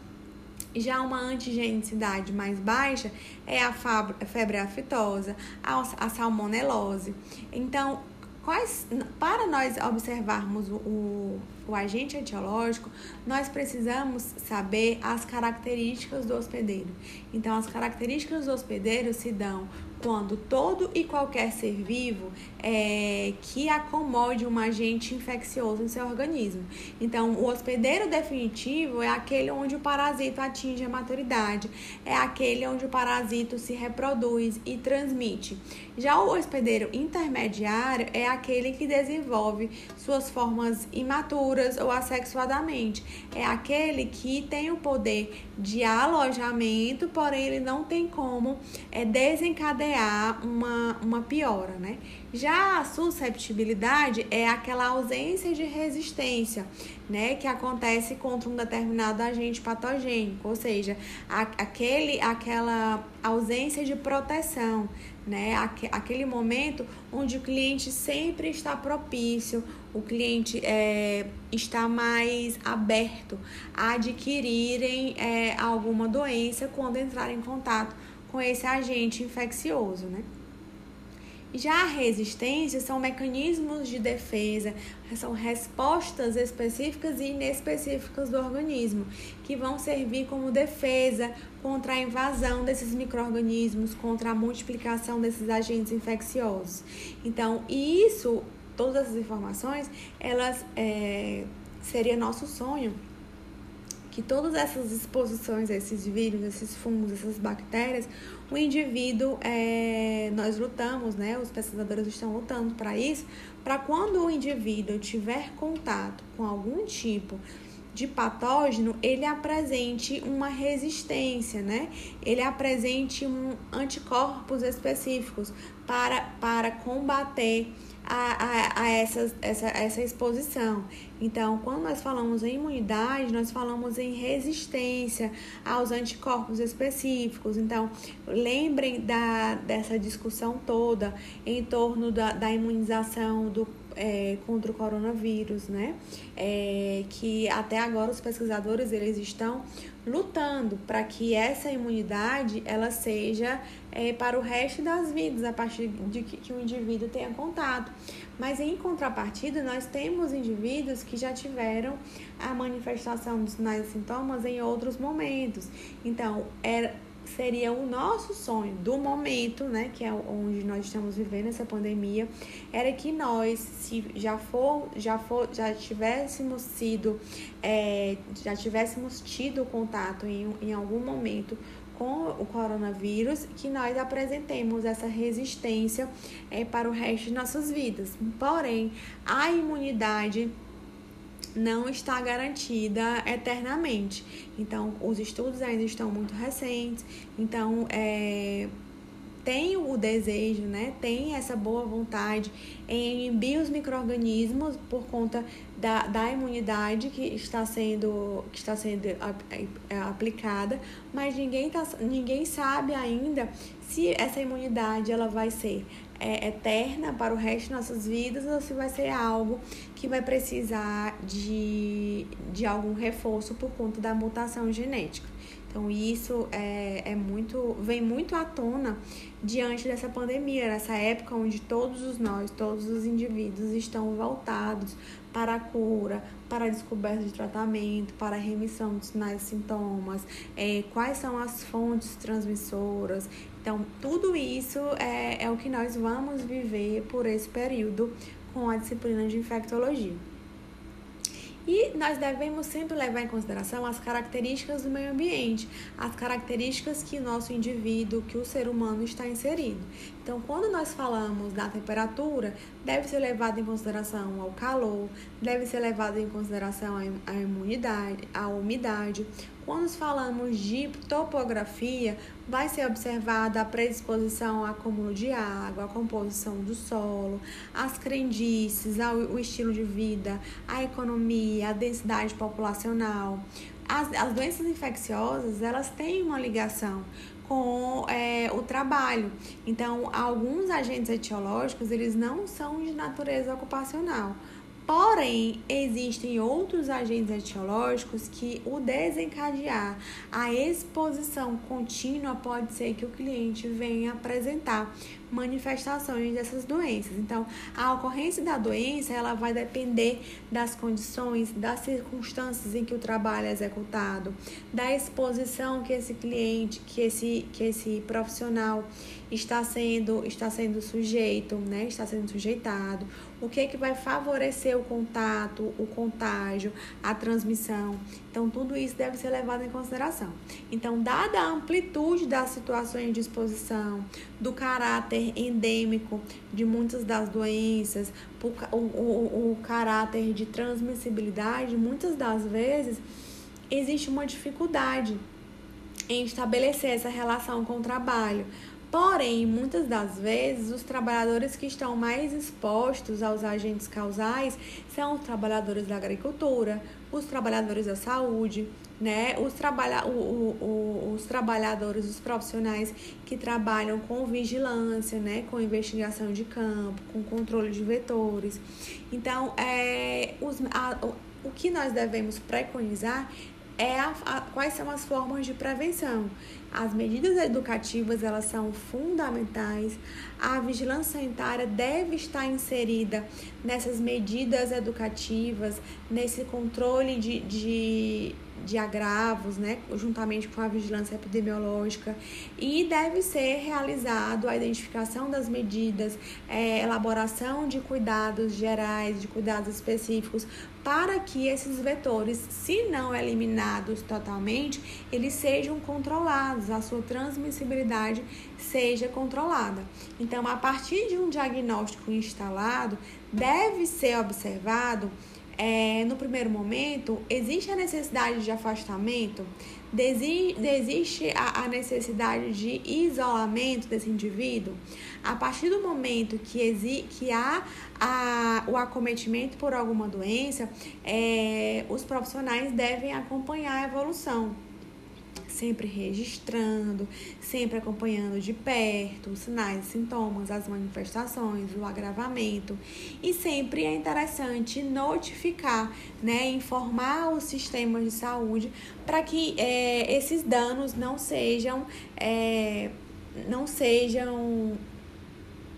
[SPEAKER 1] já uma antigenicidade mais baixa é a febre aftosa, a salmonelose. Então, quais, para nós observarmos o, o, o, agente etiológico, nós precisamos saber as características do hospedeiro. Então, as características do hospedeiro se dão quando todo e qualquer ser vivo é, que acomode um agente infeccioso em seu organismo. Então, o hospedeiro definitivo é aquele onde o parasito atinge a maturidade, é aquele onde o parasito se reproduz e transmite. Já o hospedeiro intermediário é aquele que desenvolve suas formas imaturas ou assexuadamente, é aquele que tem o poder de alojamento, porém ele não tem como é, desencadear uma, uma piora, né? Já a susceptibilidade é aquela ausência de resistência, né, que acontece contra um determinado agente patogênico, ou seja, a, aquele, aquela ausência de proteção, né, aquele momento onde o cliente sempre está propício, o cliente é, está mais aberto a adquirirem é, alguma doença quando entrar em contato com esse agente infeccioso, né? Já a resistência são mecanismos de defesa, são respostas específicas e inespecíficas do organismo, que vão servir como defesa contra a invasão desses micro-organismos, contra a multiplicação desses agentes infecciosos. Então, isso, todas essas informações, elas é, seria nosso sonho que todas essas exposições a esses vírus, esses fungos, essas bactérias, o indivíduo, é, nós lutamos, né? Os pesquisadores estão lutando para isso, para quando o indivíduo tiver contato com algum tipo de patógeno, ele apresente uma resistência, né? Ele apresente um anticorpos específicos para, para combater a, a, a essa, essa, essa exposição. Então, quando nós falamos em imunidade, nós falamos em resistência aos anticorpos específicos. Então, lembrem da, dessa discussão toda em torno da, da imunização do é, contra o coronavírus, né? É, que até agora os pesquisadores eles estão lutando para que essa imunidade ela seja é, para o resto das vidas a partir de que, que o indivíduo tenha contato. Mas em contrapartida, nós temos indivíduos que já tiveram a manifestação dos sinais e sintomas em outros momentos. Então, era seria o nosso sonho do momento, né, que é onde nós estamos vivendo essa pandemia, era que nós, se já for, já for, já tivéssemos sido, é, já tivéssemos tido contato em, em algum momento com o coronavírus, que nós apresentemos essa resistência é, para o resto de nossas vidas. Porém, a imunidade não está garantida eternamente. Então, os estudos ainda estão muito recentes. Então, é, tem o desejo, né? Tem essa boa vontade em inibir os micro-organismos por conta da, da imunidade que está sendo, que está sendo é, aplicada, mas ninguém, tá, ninguém sabe ainda se essa imunidade ela vai ser é, eterna para o resto de nossas vidas ou se vai ser algo que vai precisar de, de algum reforço por conta da mutação genética. Então isso é, é muito, vem muito à tona diante dessa pandemia, nessa época onde todos os nós, todos os indivíduos estão voltados para a cura, para a descoberta de tratamento, para a remissão dos sinais e sintomas, é, quais são as fontes transmissoras. Então, tudo isso é, é o que nós vamos viver por esse período com a disciplina de infectologia. E nós devemos sempre levar em consideração as características do meio ambiente, as características que o nosso indivíduo, que o ser humano está inserido. Então, quando nós falamos da temperatura, deve ser levado em consideração ao calor, deve ser levado em consideração a imunidade, a umidade. Quando falamos de topografia, vai ser observada a predisposição ao acúmulo de água, a composição do solo, as crendices, o estilo de vida, a economia, a densidade populacional. As, as doenças infecciosas, elas têm uma ligação com é, o trabalho. Então, alguns agentes etiológicos, eles não são de natureza ocupacional, Porém, existem outros agentes etiológicos que o desencadear a exposição contínua pode ser que o cliente venha apresentar manifestações dessas doenças. Então, a ocorrência da doença, ela vai depender das condições, das circunstâncias em que o trabalho é executado, da exposição que esse cliente, que esse, que esse profissional está sendo, está sendo sujeito, né? Está sendo sujeitado. O que é que vai favorecer o contato, o contágio, a transmissão. Então, tudo isso deve ser levado em consideração. Então, dada a amplitude das situações de exposição, do caráter endêmico de muitas das doenças, o, o, o caráter de transmissibilidade, muitas das vezes existe uma dificuldade em estabelecer essa relação com o trabalho. Porém, muitas das vezes, os trabalhadores que estão mais expostos aos agentes causais são os trabalhadores da agricultura, os trabalhadores da saúde, né? os, trabalha o, o, o, os trabalhadores, os profissionais que trabalham com vigilância, né? com investigação de campo, com controle de vetores. Então, é, os, a, o que nós devemos preconizar é a, a, quais são as formas de prevenção. As medidas educativas elas são fundamentais. A vigilância sanitária deve estar inserida nessas medidas educativas, nesse controle de, de de agravos, né, juntamente com a vigilância epidemiológica, e deve ser realizado a identificação das medidas, é, elaboração de cuidados gerais, de cuidados específicos, para que esses vetores, se não eliminados totalmente, eles sejam controlados, a sua transmissibilidade seja controlada. Então, a partir de um diagnóstico instalado, deve ser observado é, no primeiro momento, existe a necessidade de afastamento, existe a, a, necessidade de isolamento desse indivíduo. A partir do momento que, exi que há a, o acometimento por alguma doença, é, os profissionais devem acompanhar a evolução sempre registrando, sempre acompanhando de perto os sinais, sintomas, as manifestações, o agravamento. E sempre é interessante notificar, né, informar os sistemas de saúde para que é, esses danos não sejam, é, não sejam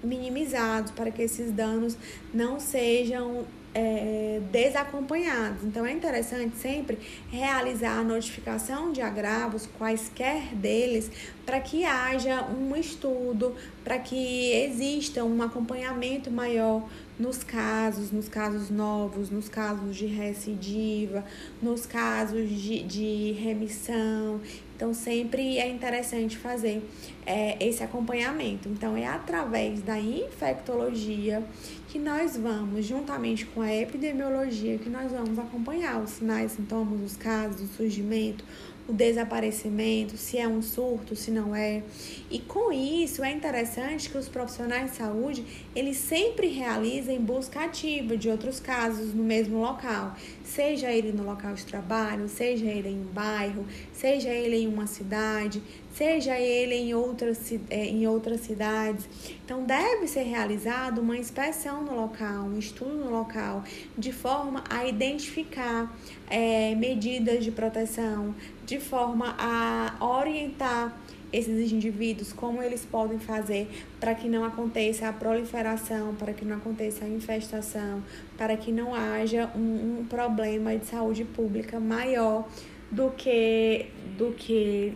[SPEAKER 1] minimizados, para que esses danos não sejam é, desacompanhados. Então é interessante sempre realizar a notificação de agravos, quaisquer deles, para que haja um estudo, para que exista um acompanhamento maior nos casos, nos casos novos, nos casos de recidiva, nos casos de, de remissão. Então, sempre é interessante fazer é, esse acompanhamento. Então, é através da infectologia que nós vamos, juntamente com a epidemiologia, que nós vamos acompanhar os sinais, sintomas, os casos, o surgimento, o desaparecimento, se é um surto, se não é. E com isso é interessante que os profissionais de saúde, eles sempre realizem busca ativa de outros casos no mesmo local, seja ele no local de trabalho, seja ele em um bairro, seja ele em uma cidade, seja ele em outras, é, em outras cidades. Então, deve ser realizada uma inspeção no local, um estudo no local, de forma a identificar é, medidas de proteção, de forma a orientar esses indivíduos, como eles podem fazer para que não aconteça a proliferação, para que não aconteça a infestação, para que não haja um, um problema de saúde pública maior do que do que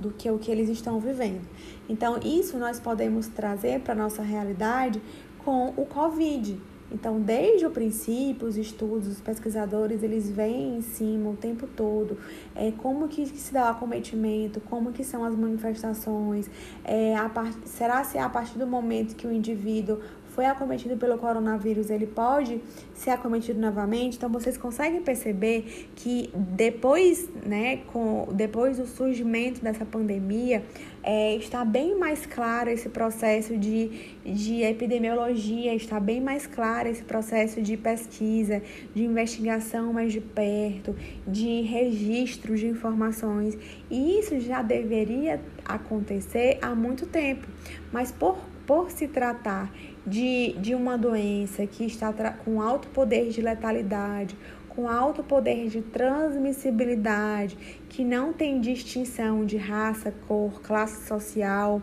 [SPEAKER 1] do que o que eles estão vivendo. Então, isso nós podemos trazer para a nossa realidade com o Covid. Então, desde o princípio, os estudos, os pesquisadores, eles vêm em cima o tempo todo, é, como que se dá o acometimento, como que são as manifestações, é, a part... será se é a partir do momento que o indivíduo foi acometido pelo coronavírus, ele pode ser acometido novamente. Então vocês conseguem perceber que depois, né, com depois do surgimento dessa pandemia, é, está bem mais claro esse processo de, de epidemiologia, está bem mais claro esse processo de pesquisa, de investigação mais de perto, de registro de informações. E isso já deveria acontecer há muito tempo, mas por por se tratar de, de uma doença que está com alto poder de letalidade, com alto poder de transmissibilidade, que não tem distinção de raça, cor, classe social.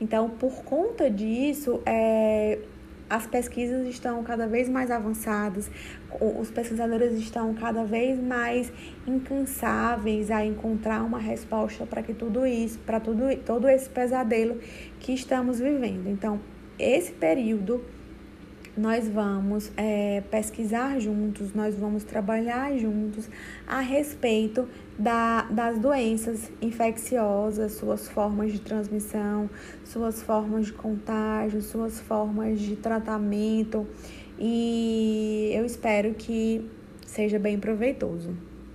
[SPEAKER 1] Então, por conta disso, é, as pesquisas estão cada vez mais avançadas, os pesquisadores estão cada vez mais incansáveis a encontrar uma resposta para que tudo isso, para tudo todo esse pesadelo que estamos vivendo. Então, esse período nós vamos é, pesquisar juntos, nós vamos trabalhar juntos a respeito da, das doenças infecciosas, suas formas de transmissão, suas formas de contágio, suas formas de tratamento e eu espero que seja bem proveitoso.